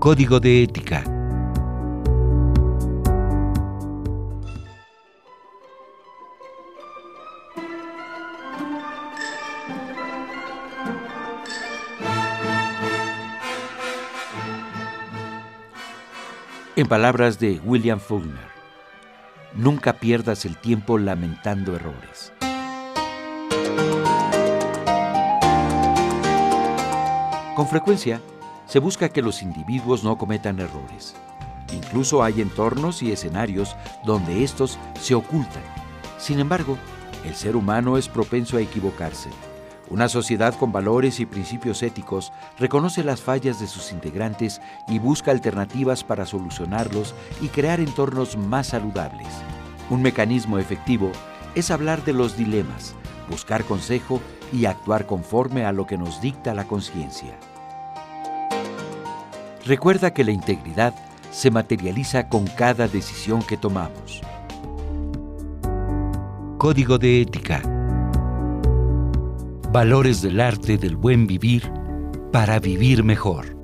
Código de ética. En palabras de William Faulkner, nunca pierdas el tiempo lamentando errores. Con frecuencia, se busca que los individuos no cometan errores. Incluso hay entornos y escenarios donde estos se ocultan. Sin embargo, el ser humano es propenso a equivocarse. Una sociedad con valores y principios éticos reconoce las fallas de sus integrantes y busca alternativas para solucionarlos y crear entornos más saludables. Un mecanismo efectivo es hablar de los dilemas, buscar consejo y actuar conforme a lo que nos dicta la conciencia. Recuerda que la integridad se materializa con cada decisión que tomamos. Código de ética. Valores del arte del buen vivir para vivir mejor.